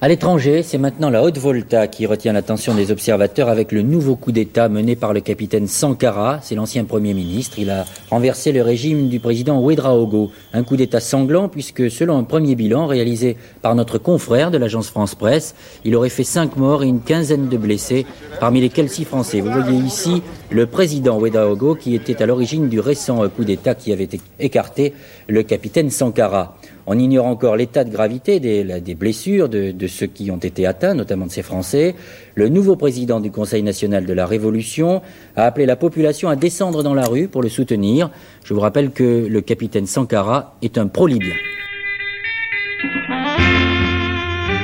À l'étranger, c'est maintenant la Haute-Volta qui retient l'attention des observateurs avec le nouveau coup d'État mené par le capitaine Sankara. C'est l'ancien Premier ministre. Il a renversé le régime du président Ouedraogo. Un coup d'État sanglant puisque, selon un premier bilan réalisé par notre confrère de l'agence France-Presse, il aurait fait cinq morts et une quinzaine de blessés, parmi lesquels six Français. Vous voyez ici le président Ouedraogo qui était à l'origine du récent coup d'État qui avait écarté le capitaine Sankara. On ignore encore l'état de gravité des, blessures de, ceux qui ont été atteints, notamment de ces Français. Le nouveau président du Conseil national de la Révolution a appelé la population à descendre dans la rue pour le soutenir. Je vous rappelle que le capitaine Sankara est un pro-libyen.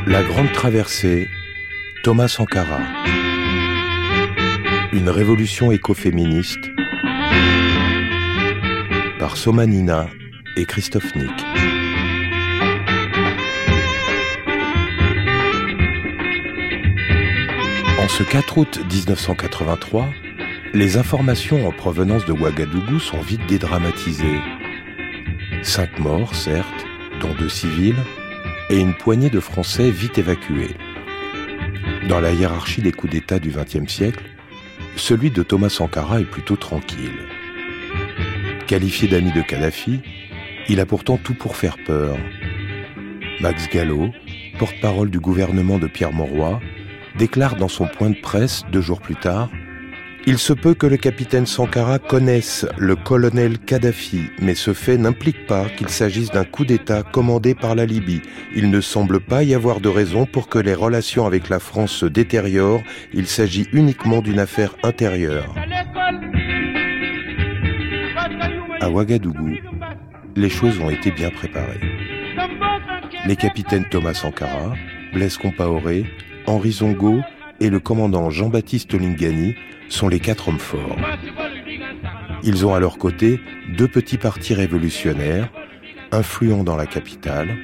La Grande Traversée, Thomas Sankara. Une révolution écoféministe par Somanina et Christophe Nick. En ce 4 août 1983, les informations en provenance de Ouagadougou sont vite dédramatisées. Cinq morts, certes, dont deux civils, et une poignée de Français vite évacués. Dans la hiérarchie des coups d'État du XXe siècle, celui de Thomas Sankara est plutôt tranquille. Qualifié d'ami de Kadhafi, il a pourtant tout pour faire peur. Max Gallo, porte-parole du gouvernement de Pierre Mauroy, déclare dans son point de presse deux jours plus tard il se peut que le capitaine Sankara connaisse le colonel Kadhafi, mais ce fait n'implique pas qu'il s'agisse d'un coup d'État commandé par la Libye. Il ne semble pas y avoir de raison pour que les relations avec la France se détériorent. Il s'agit uniquement d'une affaire intérieure. À Ouagadougou, les choses ont été bien préparées. Les capitaines Thomas Sankara, Blaise Compaoré, Henri Zongo et le commandant Jean-Baptiste Lingani sont les quatre hommes forts. Ils ont à leur côté deux petits partis révolutionnaires, influents dans la capitale,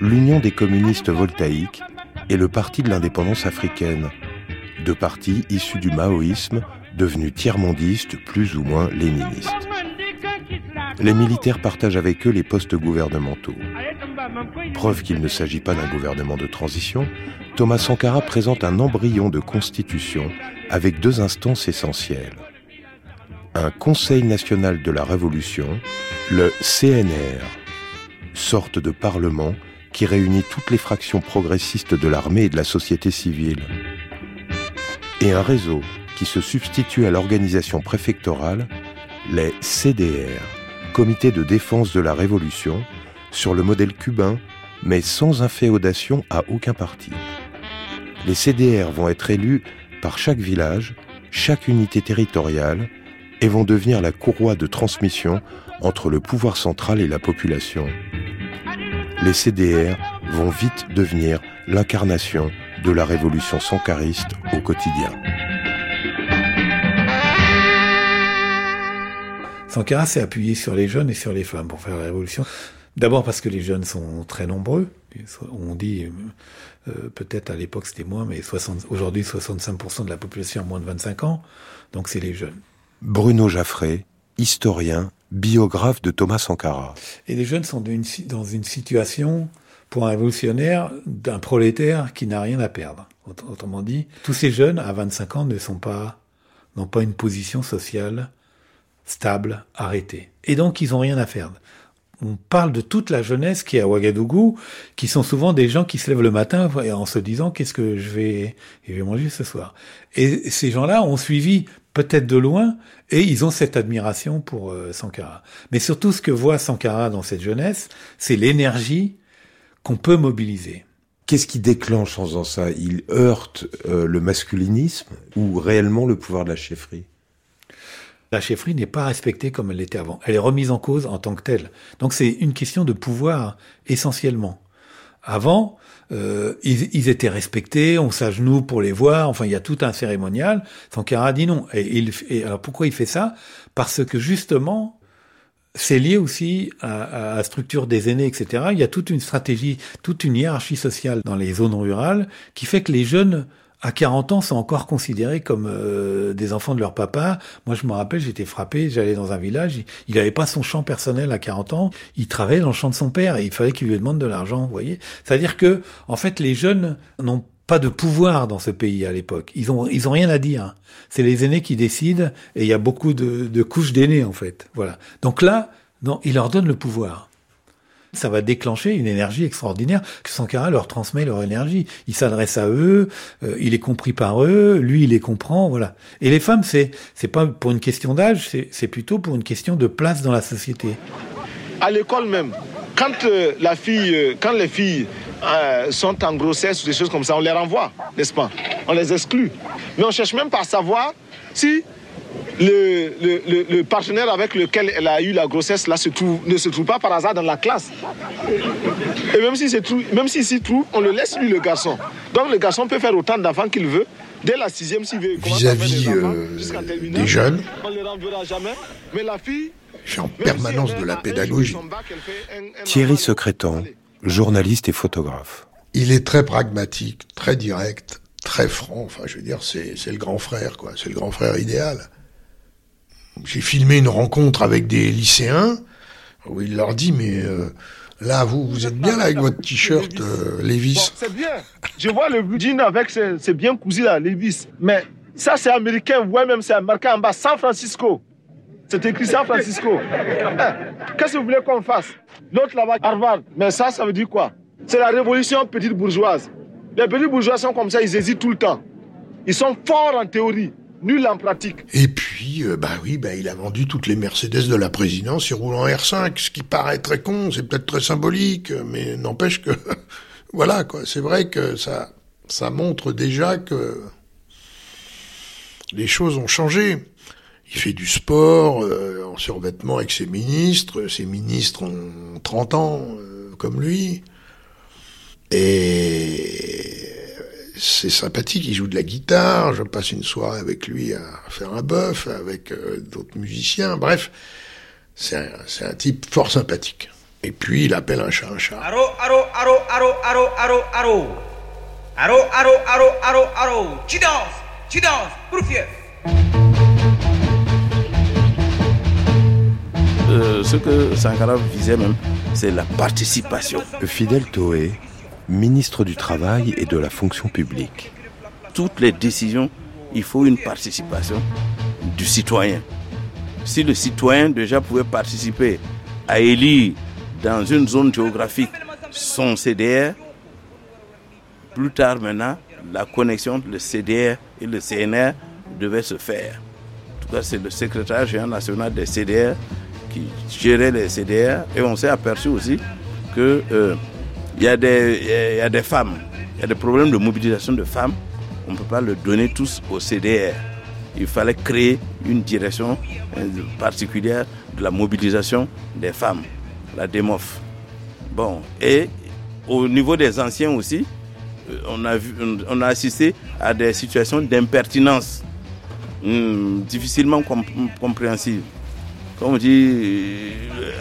l'Union des communistes voltaïques et le Parti de l'indépendance africaine, deux partis issus du maoïsme, devenus tiers-mondistes plus ou moins léninistes. Les militaires partagent avec eux les postes gouvernementaux. Preuve qu'il ne s'agit pas d'un gouvernement de transition, Thomas Sankara présente un embryon de constitution avec deux instances essentielles. Un Conseil national de la Révolution, le CNR, sorte de parlement qui réunit toutes les fractions progressistes de l'armée et de la société civile. Et un réseau qui se substitue à l'organisation préfectorale, les CDR, Comité de défense de la Révolution, sur le modèle cubain, mais sans inféodation à aucun parti. Les CDR vont être élus par chaque village, chaque unité territoriale, et vont devenir la courroie de transmission entre le pouvoir central et la population. Les CDR vont vite devenir l'incarnation de la révolution sankariste au quotidien. Sankara s'est appuyé sur les jeunes et sur les femmes pour faire la révolution. D'abord parce que les jeunes sont très nombreux. On dit, euh, peut-être à l'époque c'était moins, mais aujourd'hui 65% de la population a moins de 25 ans, donc c'est les jeunes. Bruno Jaffré, historien, biographe de Thomas Sankara. Et les jeunes sont dans une situation, pour un révolutionnaire, d'un prolétaire qui n'a rien à perdre. Autrement dit, tous ces jeunes à 25 ans ne sont pas, n'ont pas une position sociale stable, arrêtée. Et donc ils n'ont rien à perdre on parle de toute la jeunesse qui est à Ouagadougou, qui sont souvent des gens qui se lèvent le matin en se disant qu'est-ce que je vais, je vais manger ce soir? Et ces gens-là ont suivi peut-être de loin et ils ont cette admiration pour euh, Sankara. Mais surtout, ce que voit Sankara dans cette jeunesse, c'est l'énergie qu'on peut mobiliser. Qu'est-ce qui déclenche en faisant ça? Il heurte euh, le masculinisme ou réellement le pouvoir de la chefferie? La chefferie n'est pas respectée comme elle l'était avant. Elle est remise en cause en tant que telle. Donc c'est une question de pouvoir essentiellement. Avant, euh, ils, étaient respectés, on s'agenouille pour les voir, enfin il y a tout un cérémonial. Sankara dit non. Et, il, alors pourquoi il fait ça? Parce que justement, c'est lié aussi à, la structure des aînés, etc. Il y a toute une stratégie, toute une hiérarchie sociale dans les zones rurales qui fait que les jeunes à 40 ans, sont encore considérés comme euh, des enfants de leur papa. Moi, je me rappelle, j'étais frappé, j'allais dans un village, il n'avait pas son champ personnel à 40 ans, il travaillait dans le champ de son père et il fallait qu'il lui demande de l'argent, vous voyez. C'est-à-dire que, en fait, les jeunes n'ont pas de pouvoir dans ce pays à l'époque. Ils ont, ils ont rien à dire. C'est les aînés qui décident et il y a beaucoup de, de couches d'aînés, en fait. Voilà. Donc là, non, il leur donne le pouvoir ça va déclencher une énergie extraordinaire que Sankara leur transmet leur énergie. Il s'adresse à eux, euh, il est compris par eux, lui il les comprend, voilà. Et les femmes, c'est c'est pas pour une question d'âge, c'est plutôt pour une question de place dans la société. À l'école même, quand euh, la fille, euh, quand les filles sont en grossesse ou des choses comme ça, on les renvoie, n'est-ce pas? On les exclut. Mais on cherche même pas à savoir si le, partenaire avec lequel elle a eu la grossesse là se trouve, ne se trouve pas par hasard dans la classe. Et même s'il si s'y trouve, on le laisse lui le garçon. Donc le garçon peut faire autant d'enfants qu'il veut. Dès la sixième, s'il veut. Vis-à-vis euh, des, jeunes, on les renverra jamais. Mais la fille. Je suis en permanence de la pédagogie. Thierry Secrétan, journaliste et photographe. Il est très pragmatique, très direct, très franc. Enfin, je veux dire, c'est le grand frère, quoi. C'est le grand frère idéal j'ai filmé une rencontre avec des lycéens où il leur dit mais euh, là vous vous êtes bien là avec votre t-shirt euh, Levis. c'est bien. Je vois le jean avec c'est bien cousu là Levis. Mais ça c'est américain, ouais même c'est marqué en bas San Francisco. C'est écrit San Francisco. Eh, qu'est-ce que vous voulez qu'on fasse? L'autre là-bas Harvard. Mais ça ça veut dire quoi? C'est la révolution petite bourgeoise. Les petits bourgeois sont comme ça, ils hésitent tout le temps. Ils sont forts en théorie, nul en pratique. Et puis, euh, bah oui, bah il a vendu toutes les Mercedes de la présidence, il roule en R5, ce qui paraît très con, c'est peut-être très symbolique, mais n'empêche que, voilà quoi, c'est vrai que ça, ça montre déjà que les choses ont changé. Il fait du sport euh, en survêtement avec ses ministres, ses ministres ont 30 ans euh, comme lui. Et c'est sympathique, il joue de la guitare, je passe une soirée avec lui à faire un bœuf, avec euh, d'autres musiciens, bref, c'est un, un, type fort sympathique. Et puis il appelle un chat un chat. Aro, aro, aro, aro, aro, aro, aro. Aro, aro, aro, aro, aro. Tu danses, tu danses, pour euh, ce que Sankara visait même, c'est la participation. Fidel Toé ministre du Travail et de la fonction publique. Toutes les décisions, il faut une participation du citoyen. Si le citoyen déjà pouvait participer à élire dans une zone géographique son CDR, plus tard maintenant, la connexion entre le CDR et le CNR devait se faire. En tout cas, c'est le secrétaire général national des CDR qui gérait les CDR et on s'est aperçu aussi que euh, il y, a des, il y a des femmes, il y a des problèmes de mobilisation de femmes. On ne peut pas le donner tous au CDR. Il fallait créer une direction euh, particulière de la mobilisation des femmes, la DEMOF. Bon, et au niveau des anciens aussi, euh, on a, vu, on a assisté à des situations d'impertinence hmm, difficilement compréhensibles. Comme on dit,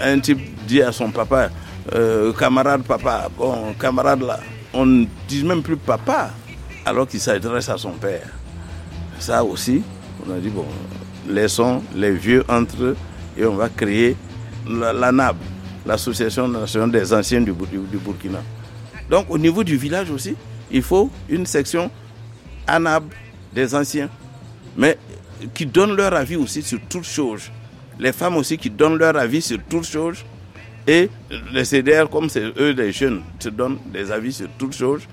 un type dit à son papa, euh, camarade papa, bon, camarade là, on ne dit même plus papa, alors qu'il s'adresse à son père. Ça aussi, on a dit, bon, laissons les vieux entre eux et on va créer l'ANAB, l'Association nationale des anciens du, Burkina. Donc au niveau du village aussi, il faut une section ANAB des anciens, mais qui donnent leur avis aussi sur toutes choses. Les femmes aussi qui donnent leur avis sur toutes choses et les CDR, comme c'est eux les jeunes, se donnent des avis sur toutes choses.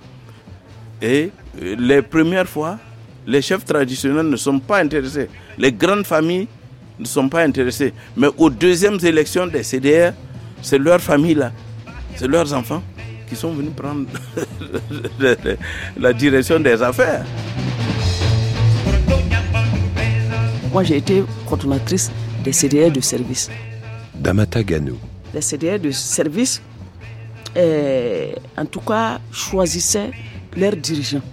Et euh, les premières fois, les chefs traditionnels ne sont pas intéressés. Les grandes familles ne sont pas intéressées. Mais aux deuxièmes élections des CDR, c'est leur famille là, c'est leurs enfants qui sont venus prendre la direction des affaires. Moi, j'ai été coordonnatrice des CDR de service. Damata Ganou les CDR de service, eh, en tout cas, choisissaient leurs dirigeants.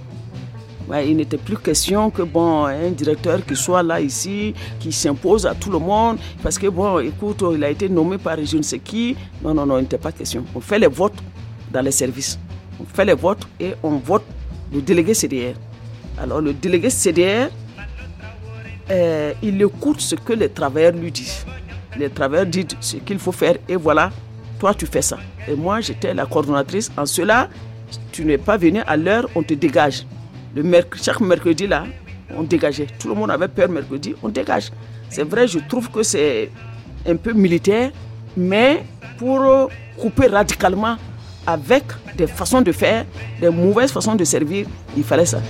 il n'était plus question que bon, un directeur qui soit là ici, qui s'impose à tout le monde, parce que bon, écoute, il a été nommé par je ne sais qui. Non, non, non, il n'était pas question. On fait les votes dans les services. On fait les votes et on vote le délégué CDR. Alors le délégué CDR, euh, il écoute ce que les travailleurs lui disent. Les travailleurs disent ce qu'il faut faire et voilà, toi tu fais ça. Et moi j'étais la coordonnatrice. En cela, tu n'es pas venu à l'heure, on te dégage. Le chaque mercredi là, on dégageait. Tout le monde avait peur mercredi, on dégage. C'est vrai, je trouve que c'est un peu militaire, mais pour couper radicalement avec des façons de faire, des mauvaises façons de servir, il fallait ça.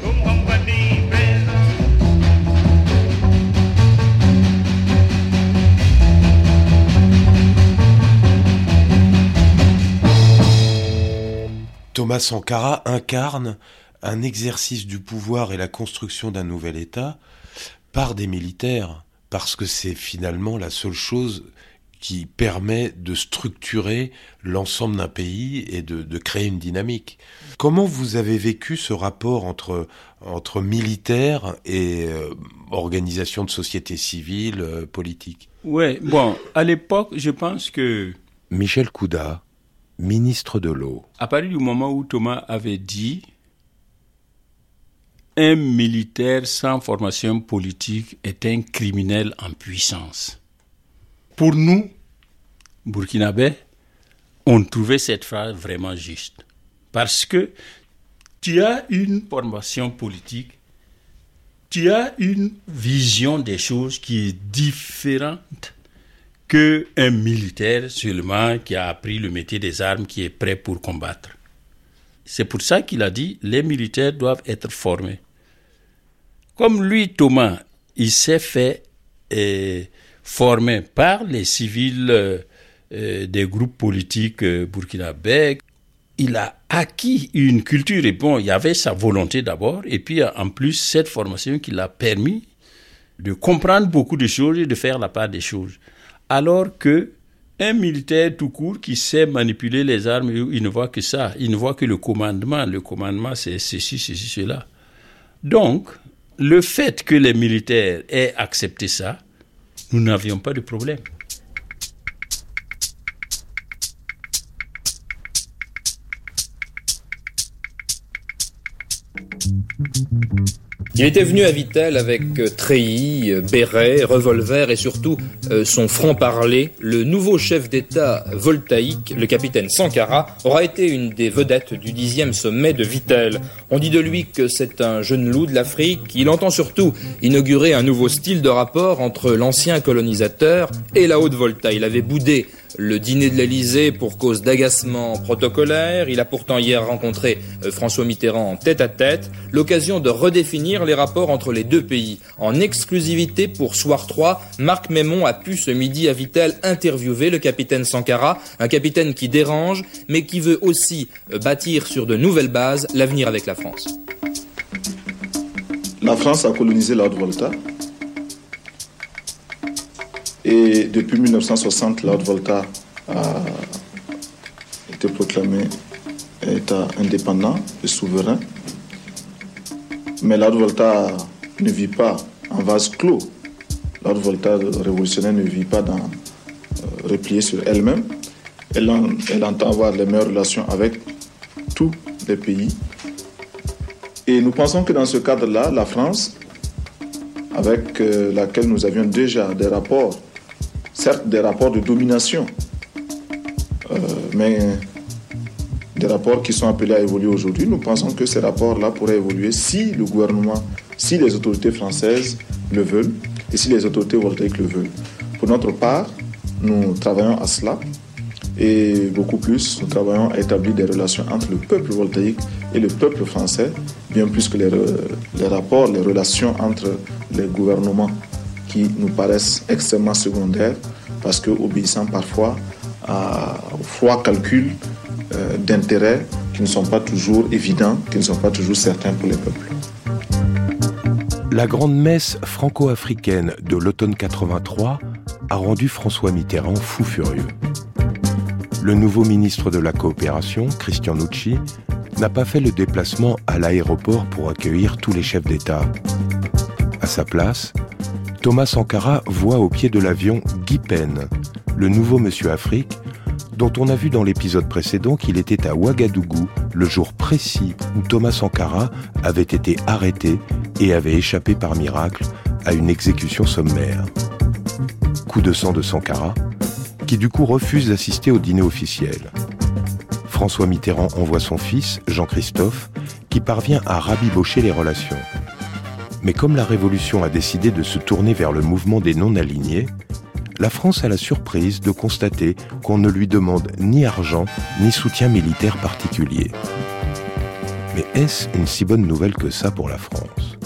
Thomas Sankara incarne un exercice du pouvoir et la construction d'un nouvel État par des militaires, parce que c'est finalement la seule chose qui permet de structurer l'ensemble d'un pays et de, créer une dynamique. Comment vous avez vécu ce rapport entre, entre militaires et euh, organisation de société civile, euh, politique Oui, bon, à l'époque, je pense que... Michel Couda, ministre de l'eau. À partir du moment où Thomas avait dit un militaire sans formation politique est un criminel en puissance. Pour nous, burkinabés, on trouvait cette phrase vraiment juste. Parce que tu as une formation politique, tu as une vision des choses qui est différente qu'un militaire seulement qui a appris le métier des armes, qui est prêt pour combattre. C'est pour ça qu'il a dit les militaires doivent être formés. Comme lui, Thomas, il s'est fait euh, former par les civils euh, des groupes politiques burkinabés. Il a acquis une culture et bon, il y avait sa volonté d'abord, et puis en plus cette formation qui l'a permis de comprendre beaucoup de choses et de faire la part des choses. Alors que un militaire tout court qui sait manipuler les armes, il ne voit que ça, il ne voit que le commandement. Le commandement, c'est ceci, ceci, cela. Donc, le fait que les militaires aient accepté ça, nous n'avions pas de problème. Il était venu à Vitel avec euh, treillis, euh, béret, revolver et surtout euh, son franc-parler. Le nouveau chef d'État voltaïque, le capitaine Sankara, aura été une des vedettes du dixième sommet de Vitel. On dit de lui que c'est un jeune loup de l'Afrique. Il entend surtout inaugurer un nouveau style de rapport entre l'ancien colonisateur et la Haute-Volta. Il avait boudé le dîner de l'Elysée pour cause d'agacement protocolaire. Il a pourtant hier rencontré euh, François Mitterrand en tête à tête, l'occasion de redéfinir les rapports entre les deux pays. En exclusivité pour Soir 3, Marc Mémon a pu ce midi à Vitel interviewer le capitaine Sankara, un capitaine qui dérange, mais qui veut aussi euh, bâtir sur de nouvelles bases l'avenir avec la France. La France a colonisé la et depuis 1960, la Haute-Volta a été proclamé État indépendant et souverain. Mais la Haute-Volta ne vit pas en vase clos. La Haute-Volta révolutionnaire ne vit pas dans, euh, sur elle-même. Elle, elle entend avoir les meilleures relations avec tous les pays. Et nous pensons que dans ce cadre-là, la France, avec euh, laquelle nous avions déjà des rapports certes des rapports de domination, euh, mais des rapports qui sont appelés à évoluer aujourd'hui. Nous pensons que ces rapports-là pourraient évoluer si le gouvernement, si les autorités françaises le veulent et si les autorités voltaïques le veulent. Pour notre part, nous travaillons à cela et beaucoup plus, nous travaillons à établir des relations entre le peuple voltaïque et le peuple français, bien plus que les, les rapports, les relations entre les gouvernements qui nous paraissent extrêmement secondaires parce que obéissant parfois à froid calcul euh, d'intérêts qui ne sont pas toujours évidents, qui ne sont pas toujours certains pour les peuples. La grande messe franco-africaine de l'automne 83 a rendu François Mitterrand fou furieux. Le nouveau ministre de la Coopération, Christian Nucci, n'a pas fait le déplacement à l'aéroport pour accueillir tous les chefs d'État. À sa place, Thomas Sankara voit au pied de l'avion Guy Pen, le nouveau Monsieur Afrique, dont on a vu dans l'épisode précédent qu'il était à Ouagadougou le jour précis où Thomas Sankara avait été arrêté et avait échappé par miracle à une exécution sommaire. Coup de sang de Sankara, qui du coup refuse d'assister au dîner officiel. François Mitterrand envoie son fils, Jean-Christophe, qui parvient à rabibocher les relations. Mais comme la Révolution a décidé de se tourner vers le mouvement des non-alignés, la France a la surprise de constater qu'on ne lui demande ni argent ni soutien militaire particulier. Mais est-ce une si bonne nouvelle que ça pour la France?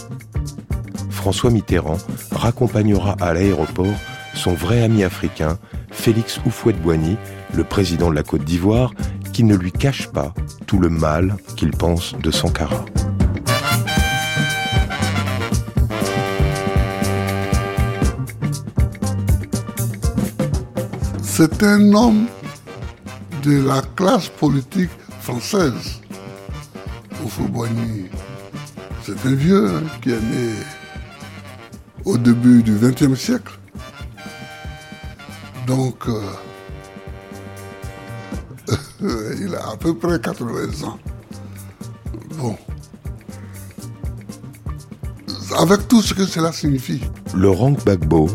François Mitterrand raccompagnera à l'aéroport son vrai ami africain, Félix Houphouët-Boigny, le président de la Côte d'Ivoire, qui ne lui cache pas tout le mal qu'il pense de Sankara. C'est un homme de la classe politique française. Houphouët-Boigny, c'est un vieux hein, qui est né au début du XXe siècle. Donc, euh, il a à peu près 80 ans. Bon. Avec tout ce que cela signifie. Laurent Gbagbo,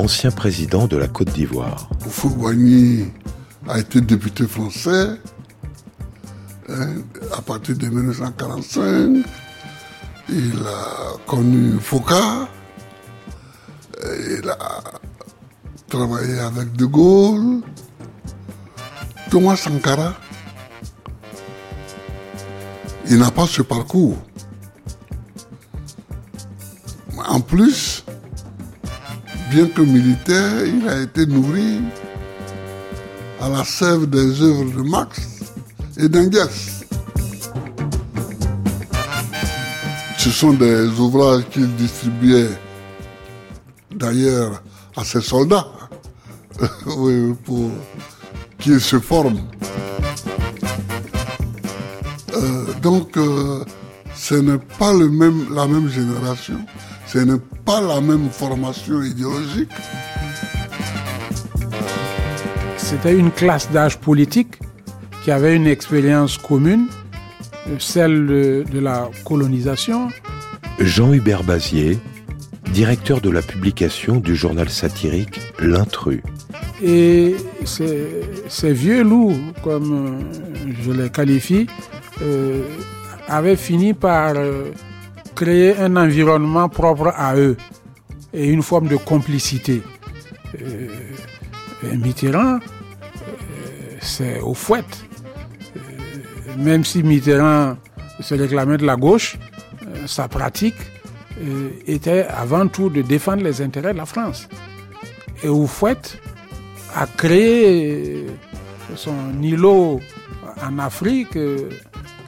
ancien président de la Côte d'Ivoire. Boigny a été député français hein, à partir de 1945. Il a connu Foucault. Il a travaillé avec De Gaulle. Thomas Sankara, il n'a pas ce parcours. En plus, bien que militaire, il a été nourri à la sève des œuvres de Marx et d'Engels. Ce sont des ouvrages qu'il distribuait d'ailleurs à ses soldats pour qu'ils se forment. Euh, donc, euh, ce n'est pas la même génération, ce n'est pas la même formation idéologique. C'était une classe d'âge politique qui avait une expérience commune, celle de, la colonisation. Jean-Hubert Bazier, directeur de la publication du journal satirique L'Intrus. Et ces, vieux loups, comme je les qualifie, euh, avaient fini par euh, créer un environnement propre à eux et une forme de complicité. Euh, Mitterrand, c'est au fouet. même si Mitterrand se réclamait de la gauche, sa pratique était avant tout de défendre les intérêts de la France. Et au fouet a créé son îlot en Afrique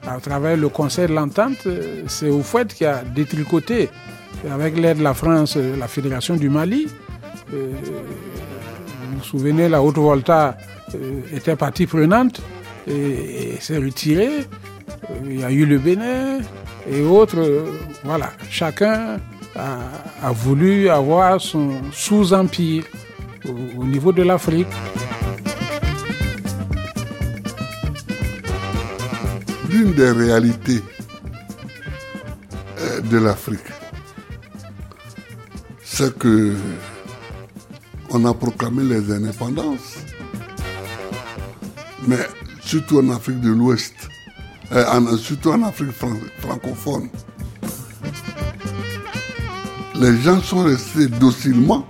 à travers le Conseil de l'Entente, c'est au fait qui a détricoté, avec l'aide de la France, la Fédération du Mali. Euh, vous vous souvenez, la Haute-Volta euh, était partie prenante et, s'est retirée. Il y a eu le Bénin et autres. Voilà, chacun a, voulu avoir son sous-empire au niveau de l'Afrique. L'une des réalités euh, de l'Afrique, c'est que on a proclamé les indépendances, mais surtout en Afrique de l'Ouest, euh, surtout en Afrique francophone, les gens sont restés docilement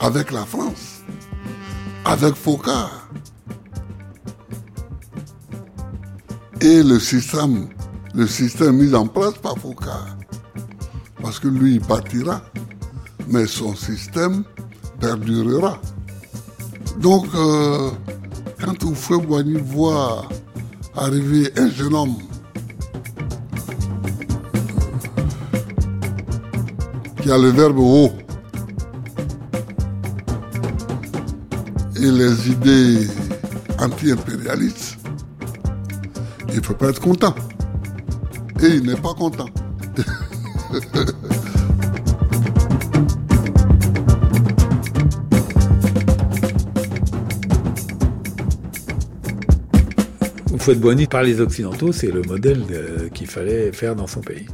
avec la France, avec Foucault et le système, le système mis en place par Foucault. Parce que lui, il partira, mais son système perdurera. Donc, euh, quand Oufoué Boigny voit arriver un jeune homme qui a le verbe haut et les idées anti-impérialistes, il ne peut pas être content. Et il n'est pas content. Houphouët-Boigny, par les Occidentaux, c'est le modèle euh, qu'il fallait faire dans son pays.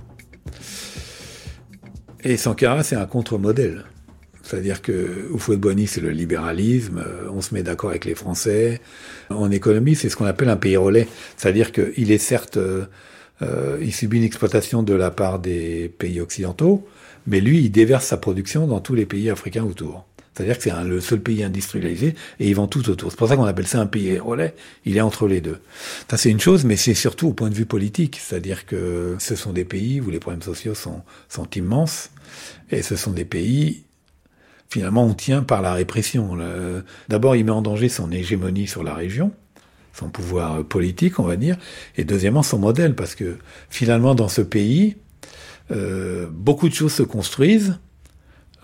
Et Sankara, c'est un contre-modèle. C'est-à-dire que Houphouët-Boigny, c'est le libéralisme, euh, on se met d'accord avec les Français. En économie, c'est ce qu'on appelle un pays relais. C'est-à-dire qu'il est certes, euh, il subit une exploitation de la part des pays occidentaux, mais lui, il déverse sa production dans tous les pays africains autour. C'est-à-dire que c'est le seul pays industrialisé et ils vend tout autour. C'est pour ça qu'on appelle ça un pays relais. Il est entre les deux. Ça, c'est une chose, mais c'est surtout au point de vue politique. C'est-à-dire que ce sont des pays où les problèmes sociaux sont, sont immenses et ce sont des pays finalement on tient par la répression. D'abord, il met en danger son hégémonie sur la région, son pouvoir politique, on va dire, et deuxièmement son modèle, parce que finalement dans ce pays, euh, beaucoup de choses se construisent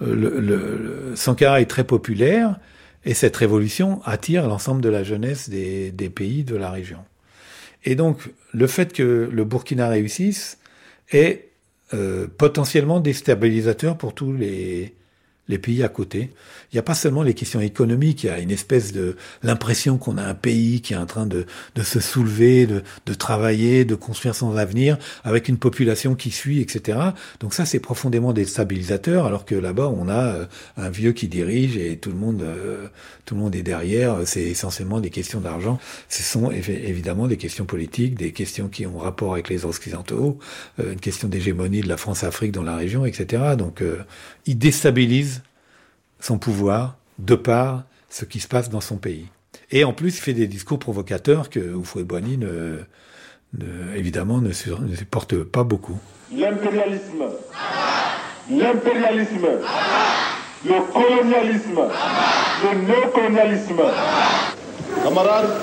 euh, le, le, Sankara est très populaire et cette révolution attire l'ensemble de la jeunesse des, des, pays de la région. Et donc, le fait que le Burkina réussisse est euh, potentiellement déstabilisateur pour tous les, les pays à côté. Il n'y a pas seulement les questions économiques, il y a une espèce de l'impression qu'on a un pays qui est en train de, de se soulever, de, de, travailler, de construire son avenir, avec une population qui suit, etc. Donc ça, c'est profondément déstabilisateur, alors que là-bas, on a euh, un vieux qui dirige et tout le monde, euh, tout le monde est derrière. C'est essentiellement des questions d'argent. Ce sont évidemment des questions politiques, des questions qui ont rapport avec les Occidentaux, euh, une question d'hégémonie de la France-Afrique dans la région, etc. Donc, il déstabilise son pouvoir de par ce qui se passe dans son pays. Et en plus, il fait des discours provocateurs que Houphouët-Boigny, ne, évidemment, ne, supporte pas beaucoup. L'impérialisme, l'impérialisme, le colonialisme, le néocolonialisme. Camarades,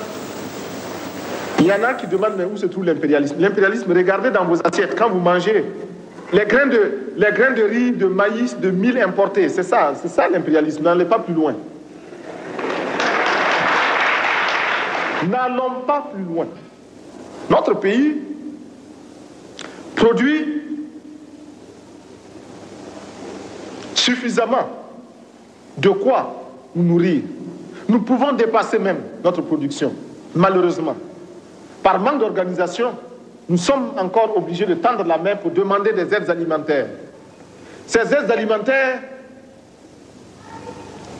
il y en a qui demandent mais où se trouve l'impérialisme? L'impérialisme, regardez dans vos assiettes quand vous mangez. Les grains de, de riz, de maïs, de mil importés, c'est ça, c'est ça l'impérialisme, n'allez pas plus loin. N'allons pas plus loin. Notre pays produit suffisamment de quoi nous nourrir. Nous pouvons dépasser même notre production, malheureusement. Par manque d'organisation, nous sommes encore obligés de tendre la main pour demander des aides alimentaires. Ces aides alimentaires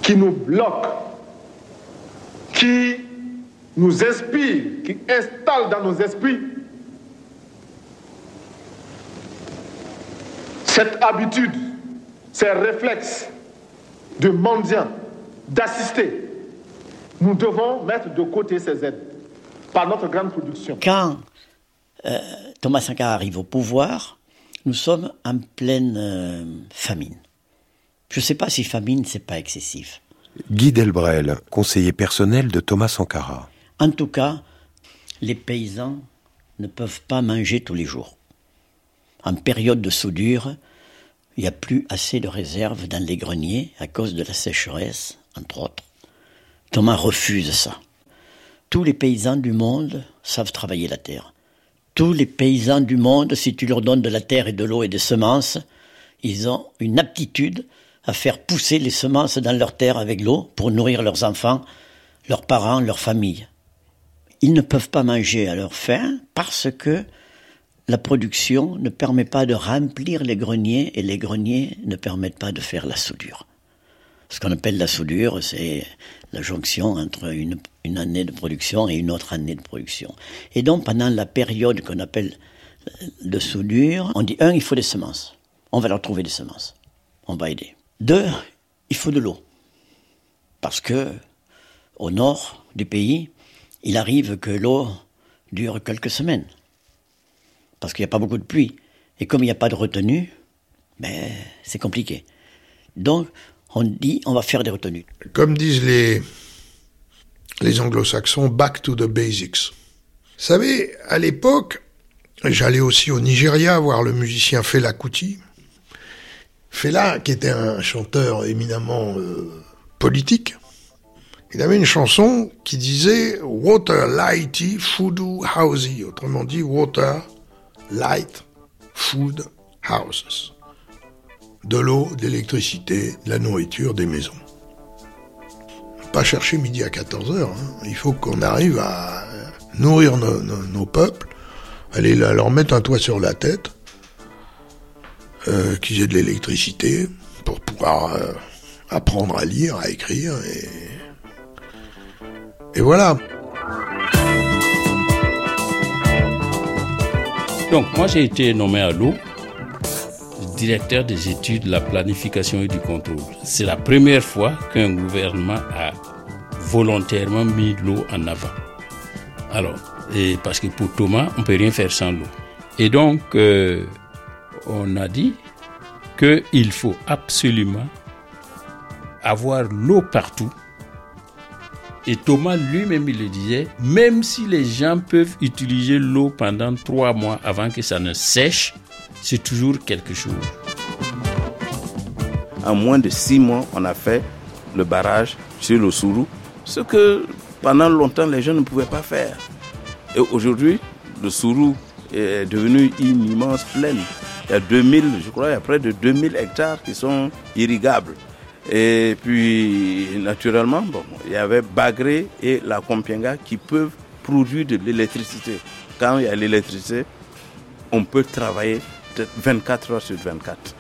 qui nous bloquent, qui nous inspirent, qui installent dans nos esprits cette habitude, ces réflexes de mendiants, d'assister. Nous devons mettre de côté ces aides par notre grande production. Quand euh, Thomas Sankara arrive au pouvoir, nous sommes en pleine euh, famine. Je ne sais pas si famine, c'est pas excessif. Guy Delbrel, conseiller personnel de Thomas Sankara. En tout cas, les paysans ne peuvent pas manger tous les jours. En période de soudure, il n'y a plus assez de réserves dans les greniers à cause de la sécheresse, entre autres. Thomas refuse ça. Tous les paysans du monde savent travailler la terre tous les paysans du monde, si tu leur donnes de la terre et de l'eau et des semences, ils ont une aptitude à faire pousser les semences dans leur terre avec l'eau pour nourrir leurs enfants, leurs parents, leurs familles. Ils ne peuvent pas manger à leur faim parce que la production ne permet pas de remplir les greniers et les greniers ne permettent pas de faire la soudure. Ce qu'on appelle la soudure, c'est la jonction entre une, année de production et une autre année de production. Et donc, pendant la période qu'on appelle de soudure, on dit, un, il faut des semences. On va leur trouver des semences. On va aider. Deux, il faut de l'eau. Parce que, au nord du pays, il arrive que l'eau dure quelques semaines. Parce qu'il n'y a pas beaucoup de pluie. Et comme il n'y a pas de retenue, ben, c'est compliqué. Donc, on dit on va faire des retenues. Comme disent les, anglo-saxons, back to the basics. Vous savez, à l'époque, j'allais aussi au Nigeria voir le musicien Fela Kuti. Fela, qui était un chanteur éminemment euh, politique, il avait une chanson qui disait Water Lighty Food Housey, autrement dit Water Light Food Houses de l'eau, de l'électricité, de la nourriture, des maisons. Pas chercher midi à 14h, hein. il faut qu'on arrive à nourrir nos, peuples, aller leur mettre un toit sur la tête, euh, qu'ils aient de l'électricité pour pouvoir euh, apprendre à lire, à écrire et, et voilà. Donc moi j'ai été nommé à l'eau directeur des études de la planification et du contrôle. C'est la première fois qu'un gouvernement a volontairement mis l'eau en avant. Alors, parce que pour Thomas, on peut rien faire sans l'eau. Et donc, euh, on a dit qu'il faut absolument avoir l'eau partout. Et Thomas lui-même, il le disait, même si les gens peuvent utiliser l'eau pendant trois mois avant que ça ne sèche, c'est toujours quelque chose. En moins de six mois, on a fait le barrage sur le Sourou, ce que pendant longtemps les gens ne pouvaient pas faire. Et aujourd'hui, le Sourou est devenu une immense plaine. Il y a 2000, je crois, il y a près de 2000 hectares qui sont irrigables. Et puis, naturellement, bon, il y avait Bagré et la Compiènga qui peuvent produire de l'électricité. Quand il y a l'électricité, on peut travailler 24 heures sur 24.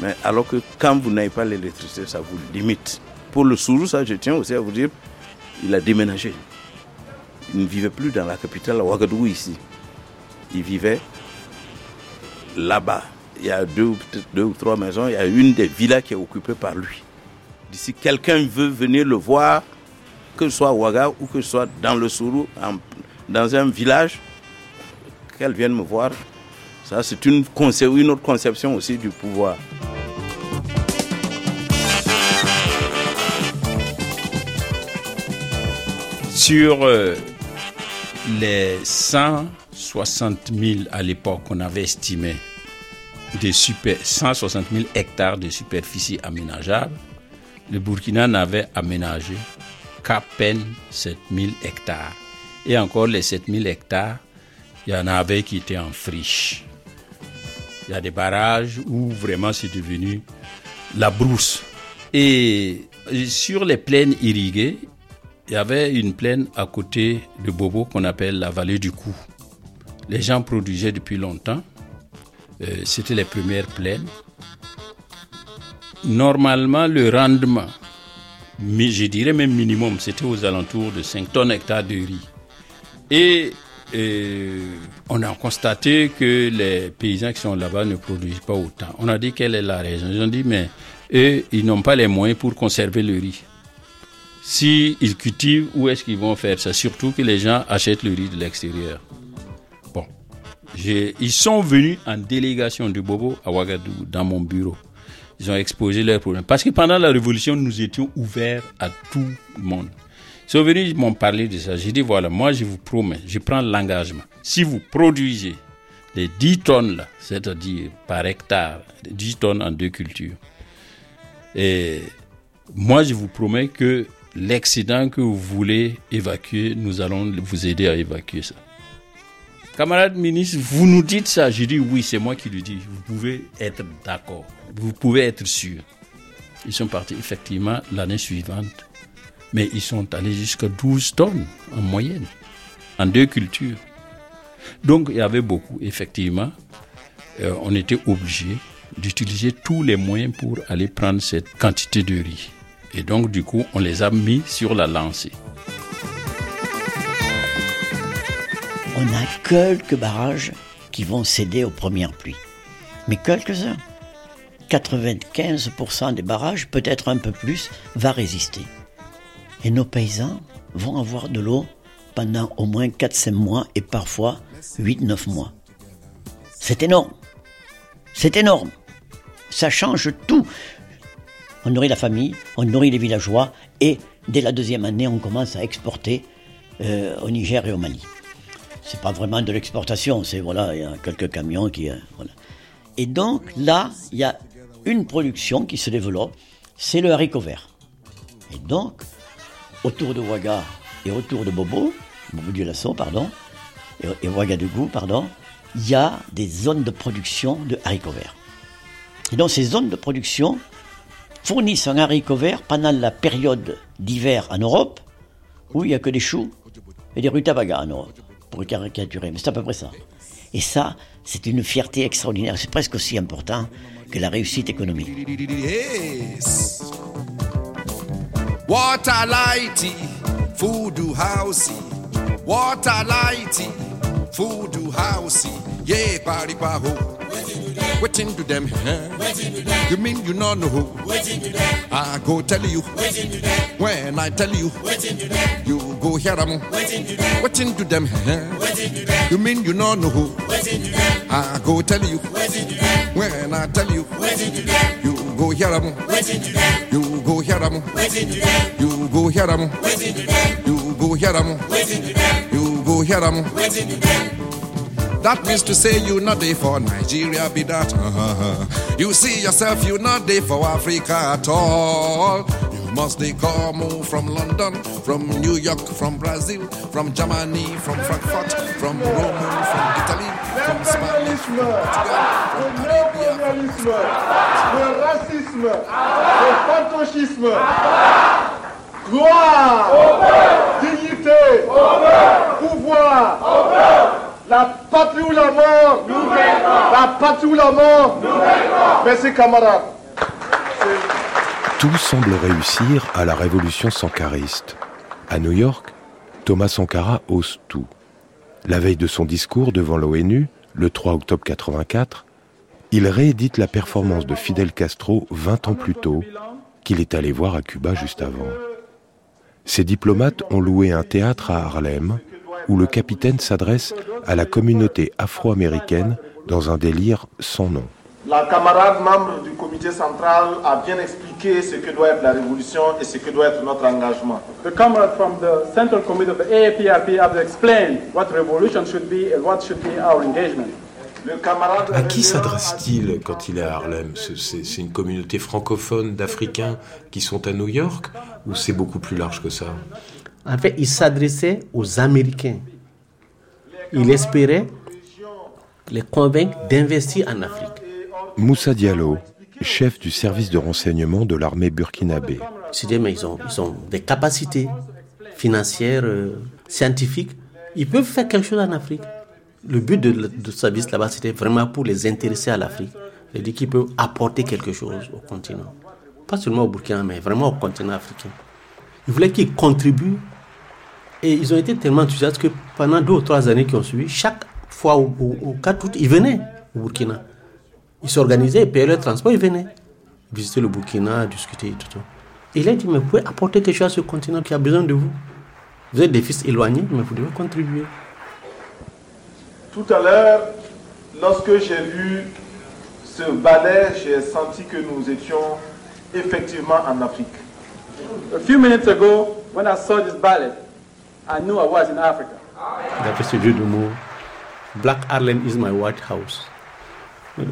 Mais alors que quand vous n'avez pas l'électricité, ça vous limite. Pour le Sourou, ça, je tiens aussi à vous dire, il a déménagé. Il ne vivait plus dans la capitale, à Ouagadougou, ici. Il vivait là-bas. Il y a deux, deux ou trois maisons. Il y a une des villas qui est occupée par lui. Si quelqu'un veut venir le voir, que ce soit à Ouaga ou que ce soit dans le Sourou, dans un village, qu'elle vienne me voir, ça, c'est une, autre conception aussi du pouvoir. Sur euh, les 160 000 à l'époque qu'on avait estimé super, 160 000 hectares de superficie aménageable, le Burkina n'avait aménagé qu'à peine 7 000 hectares. Et encore les 7 000 hectares, il y en avait qui étaient en friche. Il y a des barrages où vraiment c'est devenu la brousse. Et sur les plaines irriguées, il y avait une plaine à côté de Bobo qu'on appelle la vallée du Cou. Les gens produisaient depuis longtemps. Euh, c'était les premières plaines. Normalement, le rendement, je dirais même minimum, c'était aux alentours de 5 tonnes hectares de riz. Et et on a constaté que les paysans qui sont là-bas ne produisent pas autant. On a dit quelle est la raison. Ils ont dit, mais eux, ils n'ont pas les moyens pour conserver le riz. S'ils ils cultivent, où est-ce qu'ils vont faire ça? Surtout que les gens achètent le riz de l'extérieur. Bon, ils sont venus en délégation de Bobo à Ouagadougou, dans mon bureau. Ils ont exposé leurs problèmes. Parce que pendant la révolution, nous étions ouverts à tout le monde. Sont venus, ils m'ont parlé de ça. J'ai dit, voilà, moi je vous promets, je prends l'engagement. Si vous produisez les 10 tonnes, c'est-à-dire par hectare, 10 tonnes en deux cultures, et moi je vous promets que l'excédent que vous voulez évacuer, nous allons vous aider à évacuer ça. Camarade ministre, vous nous dites ça. J'ai dit oui, c'est moi qui le dis. Vous pouvez être d'accord. Vous pouvez être sûr. Ils sont partis effectivement l'année suivante mais ils sont allés jusqu'à 12 tonnes en moyenne, en deux cultures. Donc il y avait beaucoup, effectivement. Euh, on était obligé d'utiliser tous les moyens pour aller prendre cette quantité de riz. Et donc du coup, on les a mis sur la lancée. On a quelques barrages qui vont céder aux premières pluies. Mais quelques-uns. 95% des barrages, peut-être un peu plus, va résister. Et nos paysans vont avoir de l'eau pendant au moins 4-5 mois et parfois 8-9 mois. C'est énorme. C'est énorme. Ça change tout. On nourrit la famille, on nourrit les villageois et dès la deuxième année, on commence à exporter euh, au Niger et au Mali. C'est pas vraiment de l'exportation, c'est voilà, il y a quelques camions qui. Euh, voilà. Et donc là, il y a une production qui se développe, c'est le haricot vert. Et donc, autour de Ouaga et autour de Bobo, Bobo du Lasso, pardon, et, et Ouagadougou, pardon, il y a des zones de production de haricots verts. Et donc ces zones de production fournissent un haricot vert pendant la période d'hiver en Europe, où il n'y a que des choux et des rutabagas en Europe. pour caricaturer, mais c'est à peu près ça. Et ça, c'est une fierté extraordinaire. C'est presque aussi important que la réussite économique. Water lighty, food do housey. Water lighty, food do housey. Yeah, party paho. Waiting to them, huh? You mean you not know who? I go tell you. When I tell you, you go hear them. Waiting to them, huh? You mean you not know who? I go tell you. When I tell you, you go hear them. Waiting to them. You go hear them. You go hear them. You go hear them. You go hear them. That means to say you not there for Nigeria, be that. Uh-huh. You see yourself, you not there for Africa at all. You must they come from London, from New York, from Brazil, from Germany, from Frankfurt, from Rome, from Italy, from le néocolonialisme, le racisme, le fantonchisme. Gloire, dignité, pouvoir. La patrie ou la mort La patrie ou la mort Merci camarades. Tout semble réussir à la révolution sankariste. À New York, Thomas Sankara ose tout. La veille de son discours devant l'ONU, le 3 octobre 84, il réédite la performance de Fidel Castro 20 ans plus tôt, qu'il est allé voir à Cuba juste avant. Ces diplomates ont loué un théâtre à Harlem où le capitaine s'adresse à la communauté afro-américaine dans un délire sans nom. La camarade membre du comité central a bien expliqué ce que doit être la révolution et ce que doit être notre engagement. The comrade from the central committee of the AAPRP have explained what revolution should be and what should be our engagement. À qui s'adresse-t-il quand il est à Harlem? C'est une communauté francophone d'Africains qui sont à New York ou c'est beaucoup plus large que ça? En fait, il s'adressait aux Américains. Il espérait les convaincre d'investir en Afrique. Moussa Diallo, chef du service de renseignement de l'armée burkinabé. ils ont, des capacités financières, euh, scientifiques. Ils peuvent faire quelque chose en Afrique. Le but de, de ce service là-bas, c'était vraiment pour les intéresser à l'Afrique. C'est-à-dire qu'ils peuvent apporter quelque chose au continent. Pas seulement au Burkina, mais vraiment au continent africain. Ils voulaient qu'ils contribuent et ils ont été tellement enthousiastes que pendant deux ou trois années qui ont suivi, chaque fois au, 4 août, ils venaient au Burkina. Ils s'organisaient, ils payaient leur transport, ils venaient visiter le Burkina, discuter et tout. Et il a dit, mais vous pouvez apporter quelque chose à ce continent qui a besoin de vous. Vous êtes des fils éloignés, mais vous devez contribuer. Tout à l'heure, lorsque j'ai vu ce ballet, j'ai senti que nous étions effectivement en Afrique. A few minutes ago, when I saw this ballet, I knew I was in Africa. D'après ce jeu de mots, Black Harlem is my White House. Euh,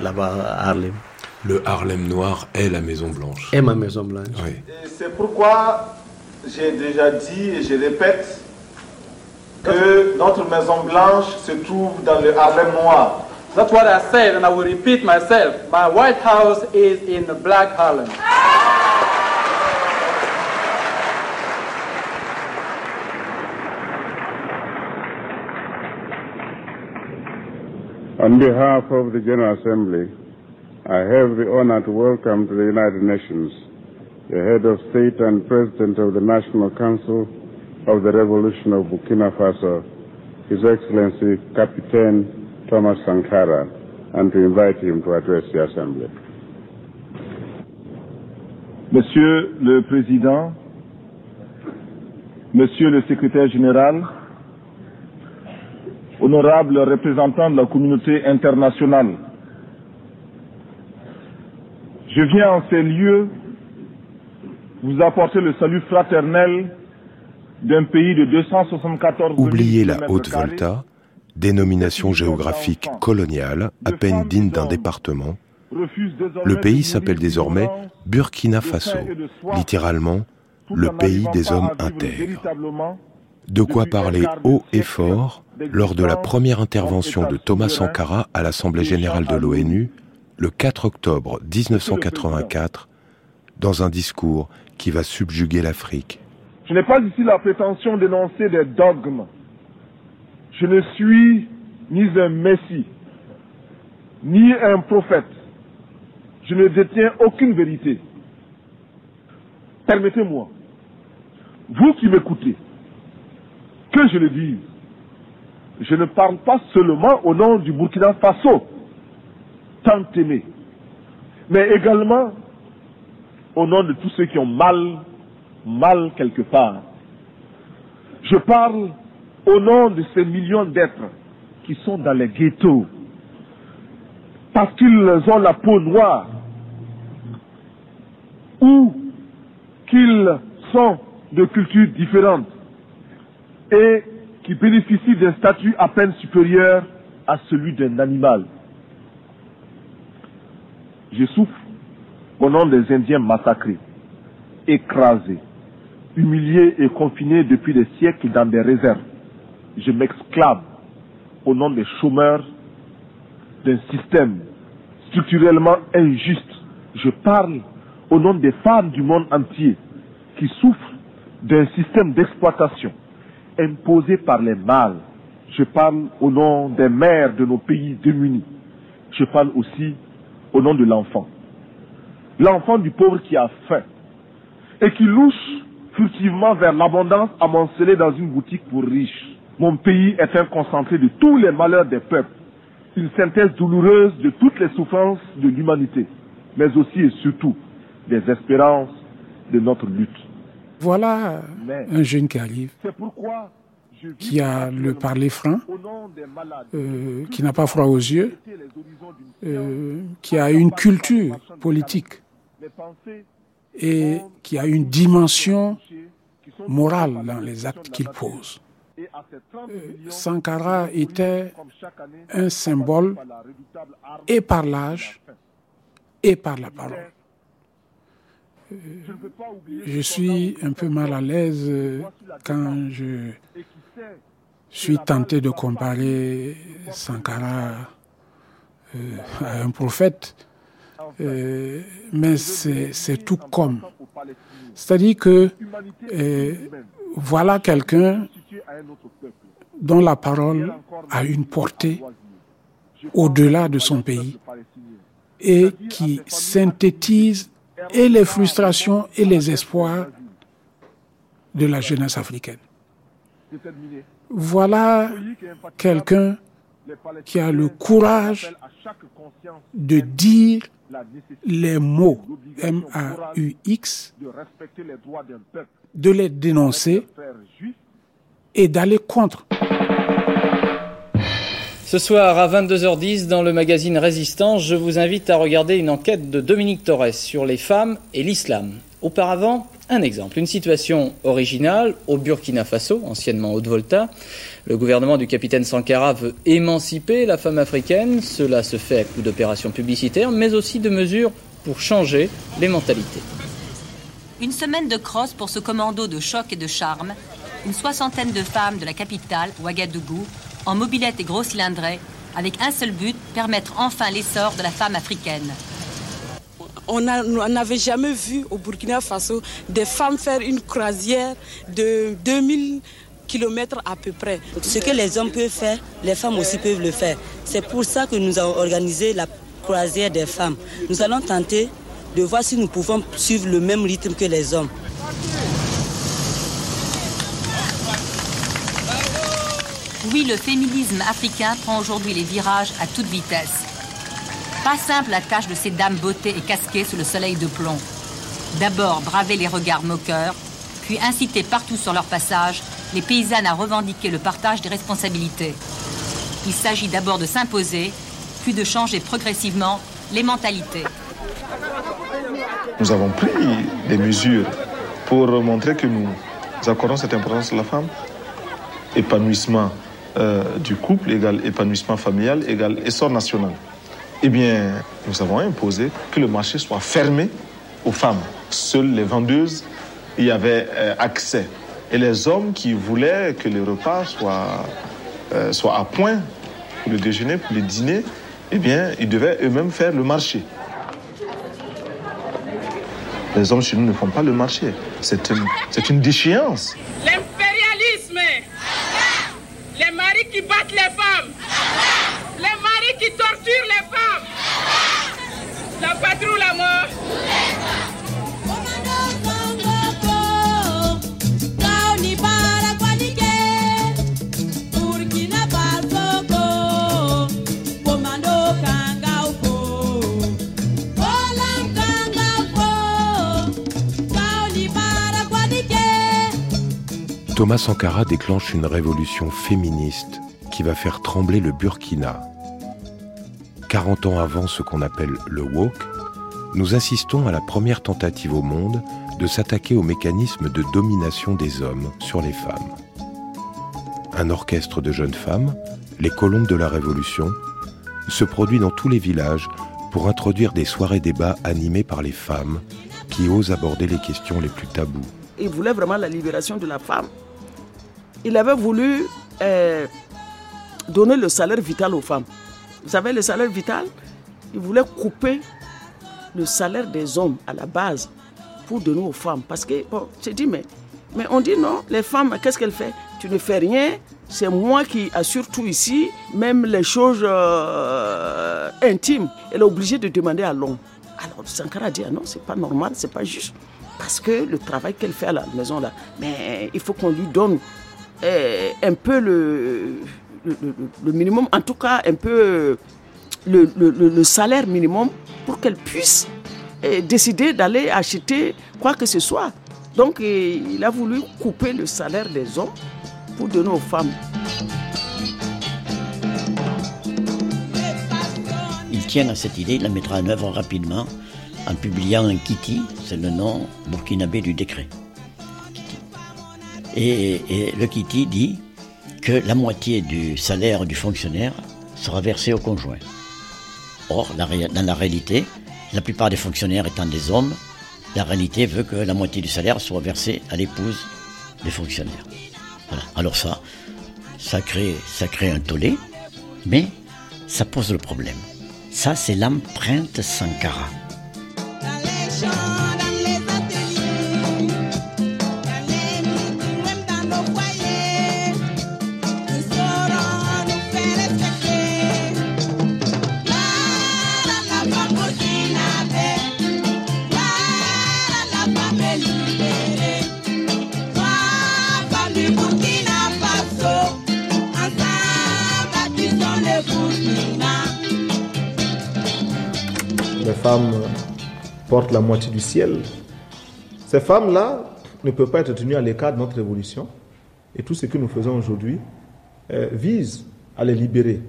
Là-bas, à Harlem. Le Harlem noir est la Maison Blanche. Est ma Maison Blanche. Oui. C'est pourquoi j'ai déjà dit et je répète que notre Maison Blanche se trouve dans le Harlem noir. That's what I said and I will repeat myself. My White House is in the Black Harlem. On behalf of the General Assembly, I have the honor to welcome to the United Nations the head of state and president of the National Council of the Revolution of Burkina Faso, His Excellency Captain Thomas Sankara, and to invite him to address the Assembly. Monsieur le Président, Monsieur le Secrétaire Général, honorables représentants de la communauté internationale, je viens en ces lieux vous apporter le salut fraternel d'un pays de 274 Oubliez la Haute-Volta, dénomination géographique coloniale, à peine digne d'un département. Le pays s'appelle désormais Burkina Faso, littéralement le pays des hommes intègres. De quoi parler haut et fort lors de la première intervention de Thomas Sankara à l'Assemblée générale de l'ONU le 4 octobre 1984 dans un discours qui va subjuguer l'Afrique. Je n'ai pas ici la prétention d'énoncer des dogmes Je ne suis ni un messie, ni un prophète. Je ne détiens aucune vérité. Permettez-moi, vous qui m'écoutez, que je le dise. Je ne parle pas seulement au nom du Burkina Faso, tant aimé, mais également au nom de tous ceux qui ont mal, mal quelque part. Je parle au nom de ces millions d'êtres qui sont dans les ghettos, parce qu'ils ont la peau noire, ou qu'ils sont de cultures différentes, et qui bénéficient d'un statut à peine supérieur à celui d'un animal. Je souffre au nom des Indiens massacrés, écrasés, humiliés et confinés depuis des siècles dans des réserves. Je m'exclame au nom des chômeurs d'un système structurellement injuste. Je parle au nom des femmes du monde entier qui souffrent d'un système d'exploitation imposé par les mâles. Je parle au nom des mères de nos pays démunis. Je parle aussi au nom de l'enfant. L'enfant du pauvre qui a faim et qui louche furtivement vers l'abondance amoncelée dans une boutique pour riches. Mon pays est un concentré de tous les malheurs des peuples, une synthèse douloureuse de toutes les souffrances de l'humanité, mais aussi et surtout des espérances de notre lutte. Voilà un jeune qui arrive, qui a le parler franc, euh, qui n'a pas froid aux yeux, euh, qui a une culture politique et qui a une dimension morale dans les actes qu'il pose. Euh, Sankara était un symbole et par l'âge et par la parole. Euh, je suis un peu mal à l'aise euh, quand je suis tenté de comparer Sankara à un prophète, mais c'est tout comme. C'est-à-dire que voilà quelqu'un dont la parole a une portée au-delà de son pays et qui synthétise et les frustrations et les espoirs de la jeunesse africaine. Voilà quelqu'un qui a le courage de dire les mots M-A-U-X, de les dénoncer et d'aller contre. Ce soir à 22h10 dans le magazine Résistance, je vous invite à regarder une enquête de Dominique Torres sur les femmes et l'islam. Auparavant, un exemple, une situation originale au Burkina Faso, anciennement Haute-Volta. Le gouvernement du capitaine Sankara veut émanciper la femme africaine. Cela se fait à coup d'opérations publicitaires, mais aussi de mesures pour changer les mentalités. Une semaine de crosse pour ce commando de choc et de charme une soixantaine de femmes de la capitale, Ouagadougou, en mobilette et gros cylindrés, avec un seul but, permettre enfin l'essor de la femme africaine. On n'avait jamais vu au Burkina Faso des femmes faire une croisière de 2000 km à peu près. Ce que les hommes peuvent faire, les femmes aussi peuvent le faire. C'est pour ça que nous avons organisé la croisière des femmes. Nous allons tenter de voir si nous pouvons suivre le même rythme que les hommes. Oui, le féminisme africain prend aujourd'hui les virages à toute vitesse. Pas simple la tâche de ces dames bottées et casquées sous le soleil de plomb. D'abord braver les regards moqueurs, puis inciter partout sur leur passage les paysannes à revendiquer le partage des responsabilités. Il s'agit d'abord de s'imposer, puis de changer progressivement les mentalités. Nous avons pris des mesures pour montrer que nous accordons cette importance à la femme. Épanouissement euh, du couple égale épanouissement familial égale essor national. Eh bien, nous avons imposé que le marché soit fermé aux femmes. Seules les vendeuses y avaient euh, accès. Et les hommes qui voulaient que les repas soient, euh, soient à point pour le déjeuner, pour le dîner, eh bien, ils devaient eux-mêmes faire le marché. Les hommes chez nous ne font pas le marché. C'est une, une déchéance. Thomas Sankara déclenche une révolution féministe qui va faire trembler le Burkina. 40 ans avant ce qu'on appelle le woke, nous assistons à la première tentative au monde de s'attaquer au mécanisme de domination des hommes sur les femmes. Un orchestre de jeunes femmes, les colombes de la Révolution, se produit dans tous les villages pour introduire des soirées débats animées par les femmes qui osent aborder les questions les plus tabous. Il voulait vraiment la libération de la femme. Il avait voulu euh, donner le salaire vital aux femmes. Vous savez, le salaire vital, il voulait couper le salaire des hommes à la base pour donner aux femmes. Parce que, bon, j'ai dit, mais, mais on dit non, les femmes, qu'est-ce qu'elles font? Tu ne fais rien, c'est moi qui assure tout ici, même les choses euh, intimes. Elle est obligée de demander à l'homme. Alors Sankara dit, ah non, c'est pas normal, c'est pas juste. Parce que le travail qu'elle fait à la maison, là, mais il faut qu'on lui donne un peu le, le, minimum, en tout cas un peu le, le salaire minimum pour qu'elle puisse euh, décider d'aller acheter quoi que ce soit. Donc il a voulu couper le salaire des hommes pour donner aux femmes. Il tient à cette idée, il la mettra en œuvre rapidement en publiant un Kitty, c'est le nom burkinabé du décret. Et, le Kitty dit que la moitié du salaire du fonctionnaire sera versé au conjoint. Or, dans la réalité, la plupart des fonctionnaires étant des hommes, la réalité veut que la moitié du salaire soit versé à l'épouse des fonctionnaires. Alors ça, ça crée, ça crée un tollé, mais ça pose le problème. Ça, c'est l'empreinte Sankara. Femmes portent la moitié du ciel. Ces femmes-là ne peuvent pas être tenues à l'écart de notre révolution. Et tout ce que nous faisons aujourd'hui euh, vise à les libérer.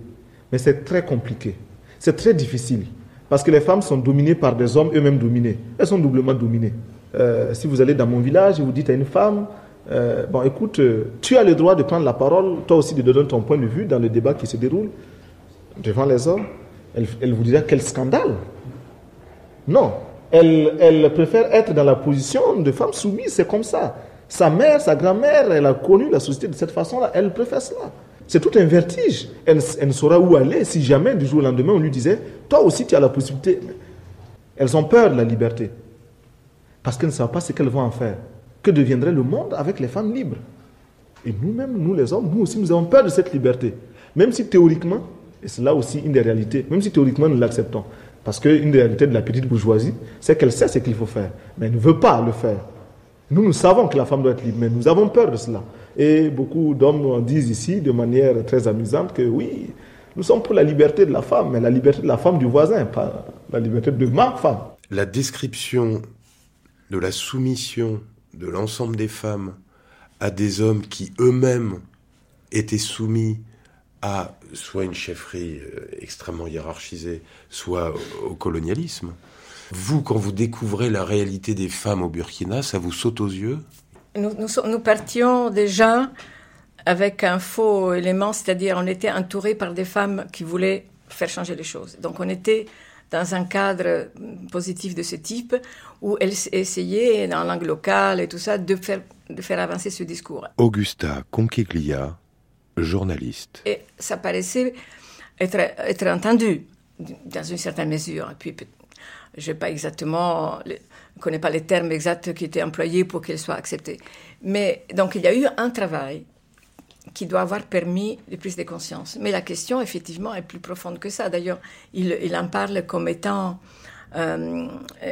Mais c'est très compliqué. C'est très difficile. Parce que les femmes sont dominées par des hommes eux-mêmes dominés. Elles sont doublement dominées. Euh, si vous allez dans mon village et vous dites à une femme, euh, bon écoute, tu as le droit de prendre la parole, toi aussi de donner ton point de vue dans le débat qui se déroule devant les hommes, elle vous dira quel scandale. Non, elle, préfère être dans la position de femme soumise, c'est comme ça. Sa mère, sa grand-mère, elle a connu la société de cette façon-là, elle préfère cela. C'est tout un vertige. Elle, elle, ne saura où aller si jamais du jour au lendemain on lui disait, toi aussi tu as la possibilité. Elles ont peur de la liberté. Parce qu'elles ne savent pas ce qu'elles vont en faire. Que deviendrait le monde avec les femmes libres? Et nous-mêmes, nous les hommes, nous aussi, nous avons peur de cette liberté. Même si théoriquement, et c'est là aussi une des réalités, même si théoriquement nous l'acceptons, parce qu'une des réalités de la petite bourgeoisie, c'est qu'elle sait ce qu'il faut faire, mais elle ne veut pas le faire. Nous, nous savons que la femme doit être libre, mais nous avons peur de cela. Et beaucoup d'hommes disent ici, de manière très amusante, que oui, nous sommes pour la liberté de la femme, mais la liberté de la femme du voisin, pas la liberté de ma femme. La description de la soumission de l'ensemble des femmes à des hommes qui eux-mêmes étaient soumis à soit une chefferie euh, extrêmement hiérarchisée, soit au colonialisme. Vous, quand vous découvrez la réalité des femmes au Burkina, ça vous saute aux yeux? Nous, nous, partions déjà avec un faux élément, c'est-à-dire on était entouré par des femmes qui voulaient faire changer les choses. Donc on était dans un cadre positif de ce type où elles essayaient, dans langue locale et tout ça, de faire, de faire avancer ce discours. Augusta Conquiglia, journaliste. Et ça paraissait être, entendu dans une certaine mesure. Et puis, je ne pas exactement, ne connais pas les termes exacts qui étaient employés pour qu'il soit accepté. Mais donc, il y a eu un travail qui doit avoir permis de prise de conscience. Mais la question, effectivement, est plus profonde que ça. D'ailleurs, il, en parle comme étant euh,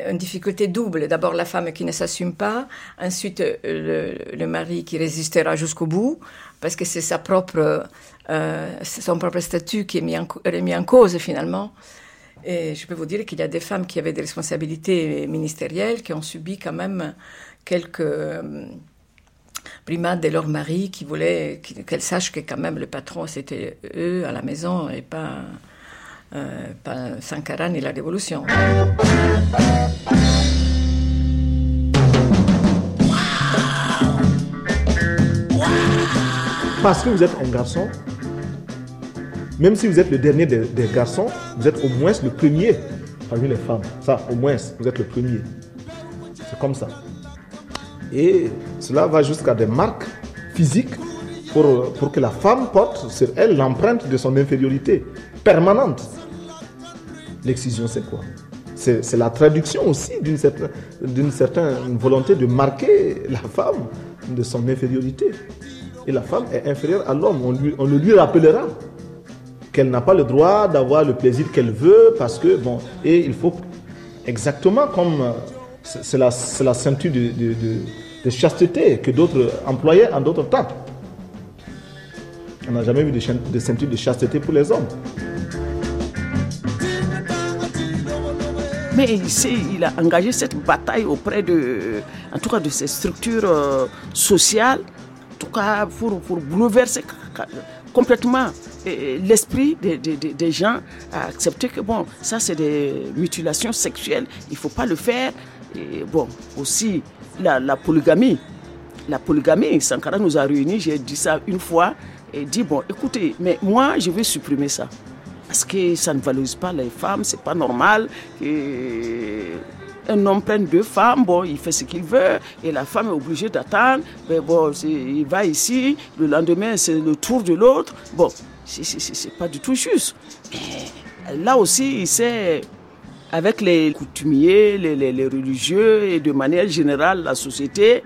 une difficulté double. D'abord, la femme qui ne s'assume pas, ensuite, le mari qui résistera jusqu'au bout, parce que c'est sa propre, euh, son propre statut qui est mis en, mis en cause finalement. Et je peux vous dire qu'il y a des femmes qui avaient des responsabilités ministérielles qui ont subi quand même quelques, primades de leur mari qui voulaient qu'elles sachent que quand même le patron c'était eux à la maison et pas, euh, pas Sankara ni la révolution. Parce que vous êtes un garçon, même si vous êtes le dernier des, garçons, vous êtes au moins le premier parmi les femmes. Ça, au moins, vous êtes le premier. C'est comme ça. Et cela va jusqu'à des marques physiques pour, pour que la femme porte sur elle l'empreinte de son infériorité permanente. L'excision, c'est quoi? C'est la traduction aussi d'une certaine volonté de marquer la femme de son infériorité. Et la femme est inférieure à l'homme. On, le lui rappellera qu'elle n'a pas le droit d'avoir le plaisir qu'elle veut parce que, bon, et il faut exactement comme euh, c'est la, ceinture de, chasteté que d'autres employaient en d'autres temps. On n'a jamais vu de, ceinture de chasteté pour les hommes. Mais il, il a engagé cette bataille auprès de, en tout cas, de ces structures euh, sociales, tout cas pour, bouleverser complètement l'esprit des, gens à accepter que bon, ça c'est des mutilations sexuelles, il ne faut pas le faire. Et bon, aussi la, polygamie. La polygamie, Sankara nous a réunis, j'ai dit ça une fois, et dit bon, écoutez, mais moi je vais supprimer ça. Parce que ça ne valorise pas les femmes, c'est pas normal. Un homme prenne deux femmes, bon, il fait ce qu'il veut, et la femme est obligée d'attendre. Mais bon, il va ici, le lendemain, c'est le tour de l'autre. Bon, c'est pas du tout juste. Là aussi, il sait, avec les coutumiers, les, les, religieux, et de manière générale, la société,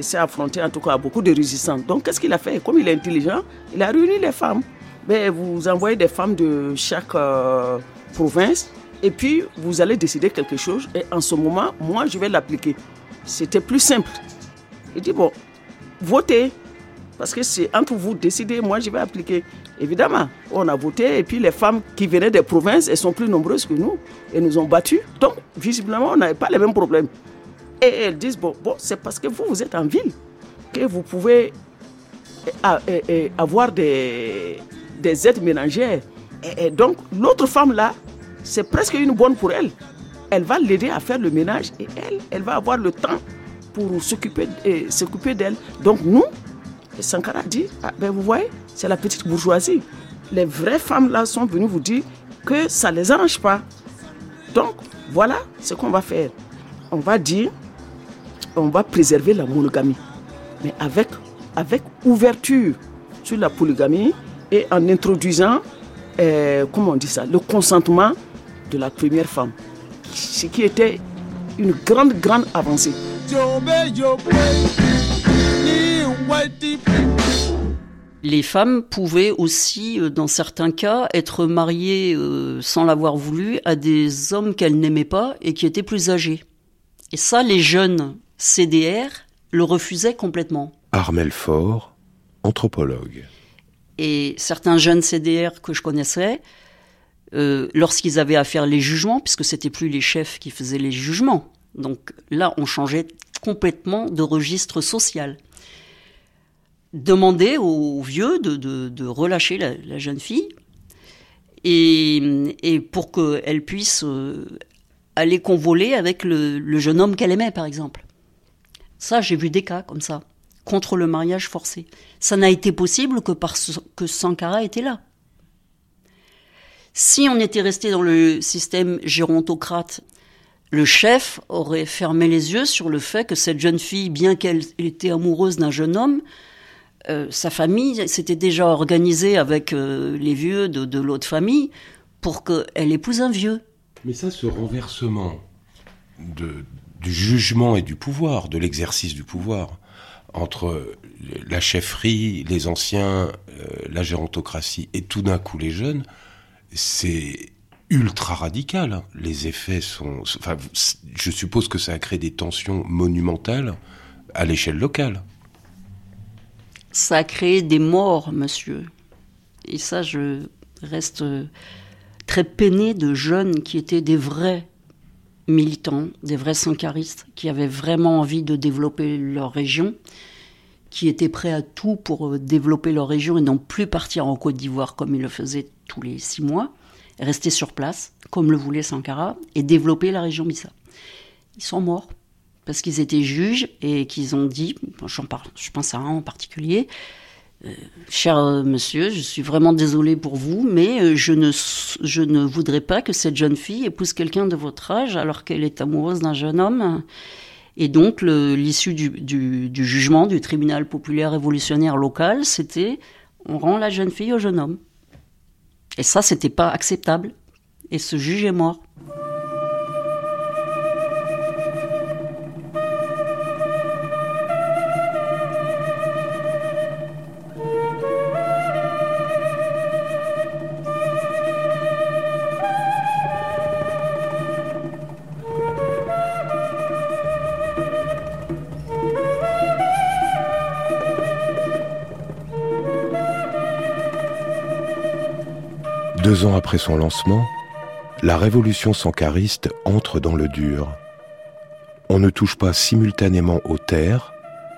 s'est affronté en tout cas à beaucoup de résistance. Donc, qu'est-ce qu'il a fait? Comme il est intelligent, il a réuni les femmes. Mais vous envoyez des femmes de chaque euh, province et puis vous allez décider quelque chose et en ce moment, moi, je vais l'appliquer. C'était plus simple. Il dit, bon, votez, parce que c'est entre vous décider, moi, je vais appliquer. Évidemment, on a voté et puis les femmes qui venaient des provinces, elles sont plus nombreuses que nous et nous ont battus. Donc, visiblement, on n'avait pas les mêmes problèmes. Et elles disent, bon, bon c'est parce que vous, vous êtes en ville que vous pouvez eh, eh, eh, avoir des, des aides ménagères. Et, donc, l'autre femme là, c'est presque une bonne pour elle. Elle va l'aider à faire le ménage et elle, elle va avoir le temps pour s'occuper, d'elle. Donc nous, Sankara dit, ah, ben vous voyez, c'est la petite bourgeoisie. Les vraies femmes là sont venues vous dire que ça ne les arrange pas. Donc voilà ce qu'on va faire. On va dire, on va préserver la monogamie, mais avec, avec ouverture sur la polygamie et en introduisant, euh, comment on dit ça, le consentement de la première femme, ce qui était une grande, grande avancée. Les femmes pouvaient aussi, euh, dans certains cas, être mariées euh, sans l'avoir voulu à des hommes qu'elles n'aimaient pas et qui étaient plus âgés. Et ça, les jeunes CDR le refusaient complètement. Armel Faure, anthropologue. Et certains jeunes CDR que je connaissais euh, lorsqu'ils avaient à faire les jugements, puisque c'était plus les chefs qui faisaient les jugements. Donc là, on changeait complètement de registre social. Demander aux vieux de, relâcher la, jeune fille et, et pour qu'elle puisse euh, aller convoler avec le, jeune homme qu'elle aimait, par exemple. Ça, j'ai vu des cas comme ça, contre le mariage forcé. Ça n'a été possible que parce que Sankara était là. Si on était resté dans le système gérontocrate, le chef aurait fermé les yeux sur le fait que cette jeune fille, bien qu'elle était amoureuse d'un jeune homme, euh, sa famille s'était déjà organisée avec euh, les vieux de, l'autre famille pour qu'elle épouse un vieux. Mais ça, ce renversement du jugement et du pouvoir, de l'exercice du pouvoir, entre la chefferie, les anciens, euh, la gérontocratie et tout d'un coup les jeunes, c'est ultra radical. Les effets sont. Enfin, je suppose que ça a créé des tensions monumentales à l'échelle locale. Ça a créé des morts, monsieur. Et ça, je reste très peiné de jeunes qui étaient des vrais militants, des vrais sankaristes, qui avaient vraiment envie de développer leur région, qui étaient prêts à tout pour développer leur région et non plus partir en Côte d'Ivoire comme ils le faisaient tous les six mois, rester sur place, comme le voulait Sankara, et développer la région Missa. Ils sont morts parce qu'ils étaient juges et qu'ils ont dit, je pense à un en particulier, euh, cher euh, monsieur, je suis vraiment désolé pour vous, mais je ne, je ne voudrais pas que cette jeune fille épouse quelqu'un de votre âge alors qu'elle est amoureuse d'un jeune homme et donc, l'issue du, jugement du tribunal populaire révolutionnaire local, c'était on rend la jeune fille au jeune homme. Et ça, c'était pas acceptable. Et ce juge est mort. Deux ans après son lancement, la révolution sankariste entre dans le dur. On ne touche pas simultanément aux terres,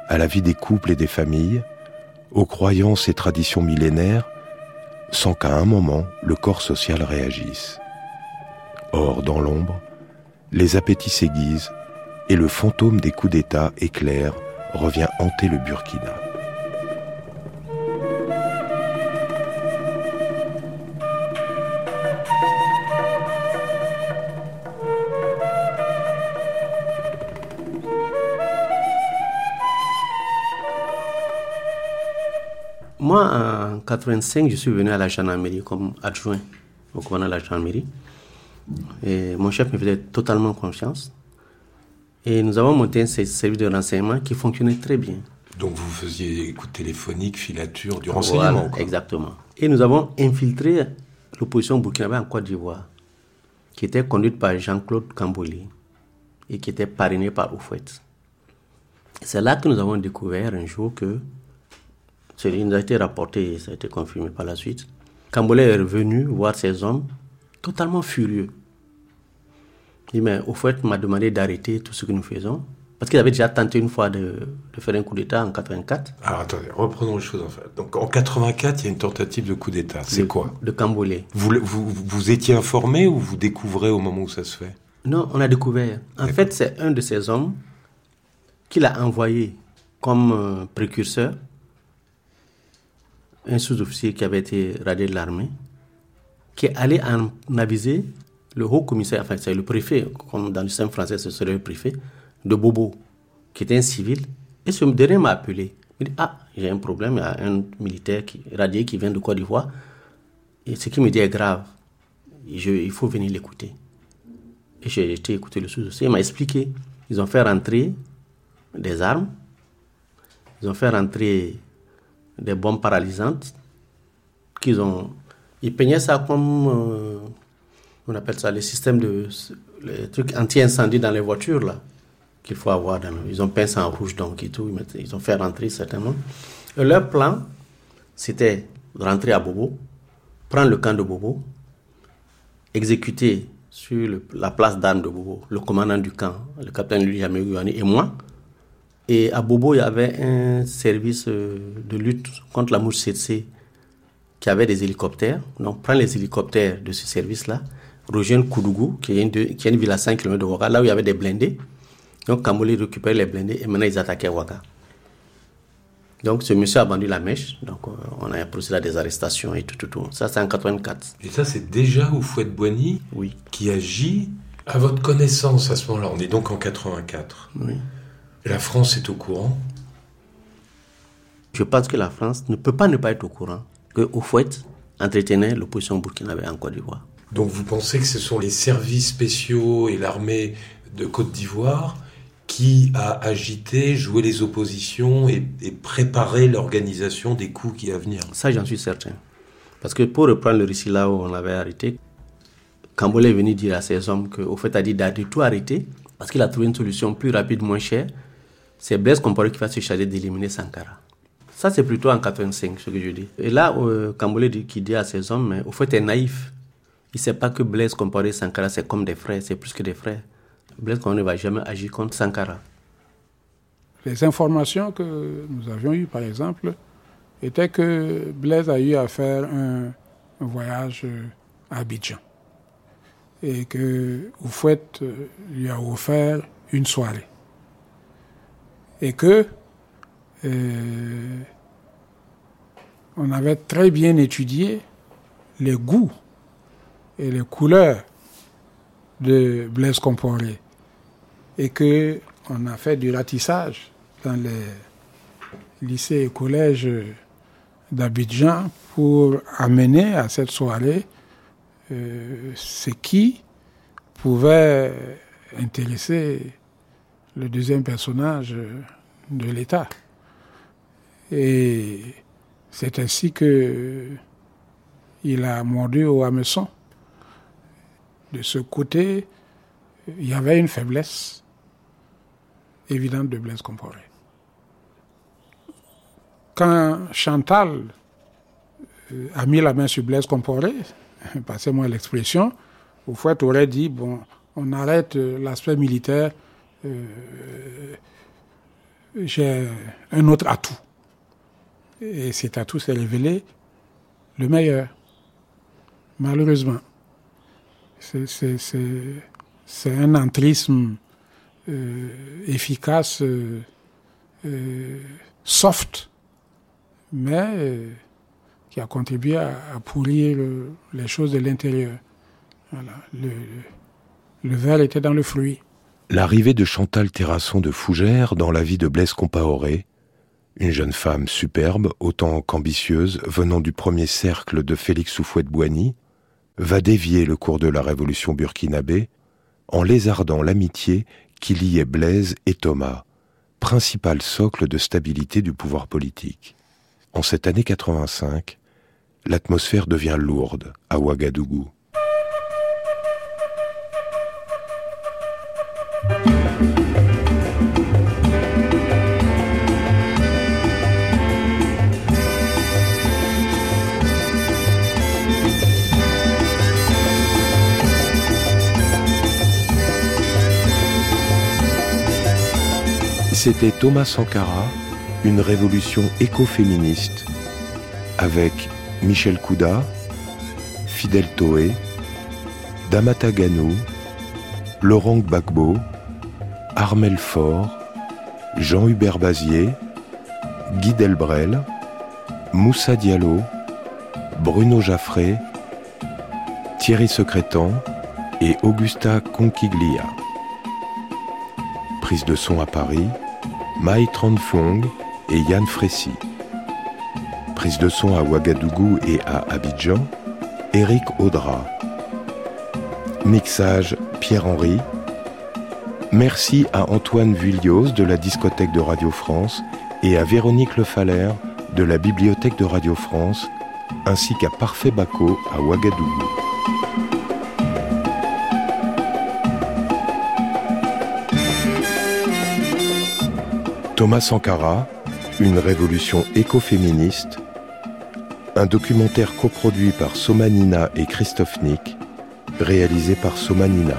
à la vie des couples et des familles, aux croyances et traditions millénaires, sans qu'à un moment le corps social réagisse. Or, dans l'ombre, les appétits s'aiguisent et le fantôme des coups d'État éclair revient hanter le Burkina. 85, je suis venu à la gendarmerie comme adjoint au commandant de la gendarmerie. Et mon chef me faisait totalement confiance. Et nous avons monté un service de renseignement qui fonctionnait très bien. Donc vous faisiez écoute téléphonique, filature, du renseignement. exactement. Et nous avons infiltré l'opposition burkinabé en Côte d'Ivoire, qui était conduite par Jean-Claude Camboli et qui était parrainée par Oufouet. C'est là que nous avons découvert un jour que il nous a été rapporté, ça a été confirmé par la suite. Cambolais est revenu voir ses hommes totalement furieux. Il dit, mais au fait, m'a demandé d'arrêter tout ce que nous faisons. Parce qu'il avait déjà tenté une fois de, faire un coup d'État en 84. Alors attendez, reprenons les choses en fait. Donc en 84, il y a une tentative de coup d'État. C'est quoi? De Cambolais. Vous, vous, vous, étiez informé ou vous découvrez au moment où ça se fait? Non, on a découvert. En fait, c'est un de ces hommes qu'il a envoyé comme euh, précurseur un sous-officier qui avait été radié de l'armée, qui est allé en aviser le haut commissaire, enfin c'est le préfet, comme dans le système français ce serait le préfet, de Bobo, qui était un civil. Et ce dernier m'a appelé. Il dit, ah, j'ai un problème, il y a un militaire qui, radié qui vient de Côte d'Ivoire. Et ce qu'il me dit est grave. il faut venir l'écouter. Et j'ai été écouter le sous-officier. Il m'a expliqué. Ils ont fait rentrer des armes. Ils ont fait rentrer des bombes paralysantes qu'ils ont. Ils peignaient ça comme. Euh, on appelle ça les systèmes de. les trucs anti-incendie dans les voitures, là, qu'il faut avoir. Ils ont peint ça en rouge, donc, et tout. Ils ont fait rentrer certainement. Et leur plan, c'était rentrer à Bobo, prendre le camp de Bobo, exécuter sur la place d'armes de Bobo le commandant du camp, le capitaine Louis Jamé et moi, et à Bobo, il y avait un service euh, de lutte contre la mouche CC qui avait des hélicoptères. Donc, prend les hélicoptères de ce service-là, rejoindre Koudougou, qui est, une, qui est une ville à 5 km de Ouaga, là où il y avait des blindés. Donc, Kamoli récupère les blindés et maintenant ils attaquaient Ouaga. Donc, ce monsieur a vendu la mèche. Donc, euh, on a procédé à des arrestations et tout, tout, tout. Ça, c'est en 84. Et ça, c'est déjà au Fouet de Boigny oui. qui agit à votre connaissance à ce moment-là. On est donc en 84. Oui. La France est au courant Je pense que la France ne peut pas ne pas être au courant que Fouet entretenait l'opposition burkinabé en Côte d'Ivoire. Donc vous pensez que ce sont les services spéciaux et l'armée de Côte d'Ivoire qui a agité, joué les oppositions et, préparé l'organisation des coups qui à venir? Ça, j'en suis certain. Parce que pour reprendre le récit là où on l'avait arrêté, Kambolé est venu dire à ses hommes qu'au fait, a dit d'arrêter tout arrêter parce qu'il a trouvé une solution plus rapide, moins chère c'est Blaise Compaoré qui va se charger d'éliminer Sankara. Ça, c'est plutôt en 85, ce que je dis. Et là, euh, dit, qui dit à ses hommes, mais au fait, est naïf. Il ne sait pas que Blaise Compaoré et Sankara, c'est comme des frères, c'est plus que des frères. Blaise Compaoré ne va jamais agir contre Sankara. Les informations que nous avions eues, par exemple, étaient que Blaise a eu à faire un, voyage à Abidjan et que Oufouette lui a offert une soirée. Et que euh, on avait très bien étudié les goûts et les couleurs de Blaise Comporé et que on a fait du ratissage dans les lycées et collèges d'Abidjan pour amener à cette soirée euh, ce qui pouvait intéresser le deuxième personnage de l'État. Et c'est ainsi que il a mordu au hameçon. De ce côté, il y avait une faiblesse évidente de Blaise Compaoré. Quand Chantal euh, a mis la main sur Blaise Compaoré, passez-moi l'expression, fait, aurait dit, bon, on arrête euh, l'aspect militaire, j'ai un autre atout. Et cet atout s'est révélé le meilleur, malheureusement. C'est un entrisme euh, efficace, euh, euh, soft, mais qui a contribué à, pourrir les choses de l'intérieur. Le, le verre était dans le fruit. L'arrivée de Chantal Terrasson de Fougères dans la vie de Blaise Compaoré, une jeune femme superbe, autant qu'ambitieuse, venant du premier cercle de Félix Soufouette-Boigny, va dévier le cours de la révolution burkinabé en lézardant l'amitié qui liait Blaise et Thomas, principal socle de stabilité du pouvoir politique. En cette année 85, l'atmosphère devient lourde à Ouagadougou. C'était Thomas Sankara, une révolution écoféministe, avec Michel Kouda, Fidel Toé, Damata Ganou, Laurent Gbagbo, Armel Faure, Jean-Hubert Bazier, Guy Delbrel, Moussa Diallo, Bruno Jaffré, Thierry Secrétan et Augusta Conquiglia. Prise de son à Paris, Mai Tranfong et Yann Frécy. Prise de son à Ouagadougou et à Abidjan, Eric Audra. Mixage Pierre-Henri. Merci à Antoine Vullios de la discothèque de Radio France et à Véronique Le Faller de la bibliothèque de Radio France, ainsi qu'à Parfait Baco à Ouagadougou. Thomas Sankara, une révolution écoféministe, un documentaire coproduit par Somanina et Christophe Nick, réalisé par Somanina.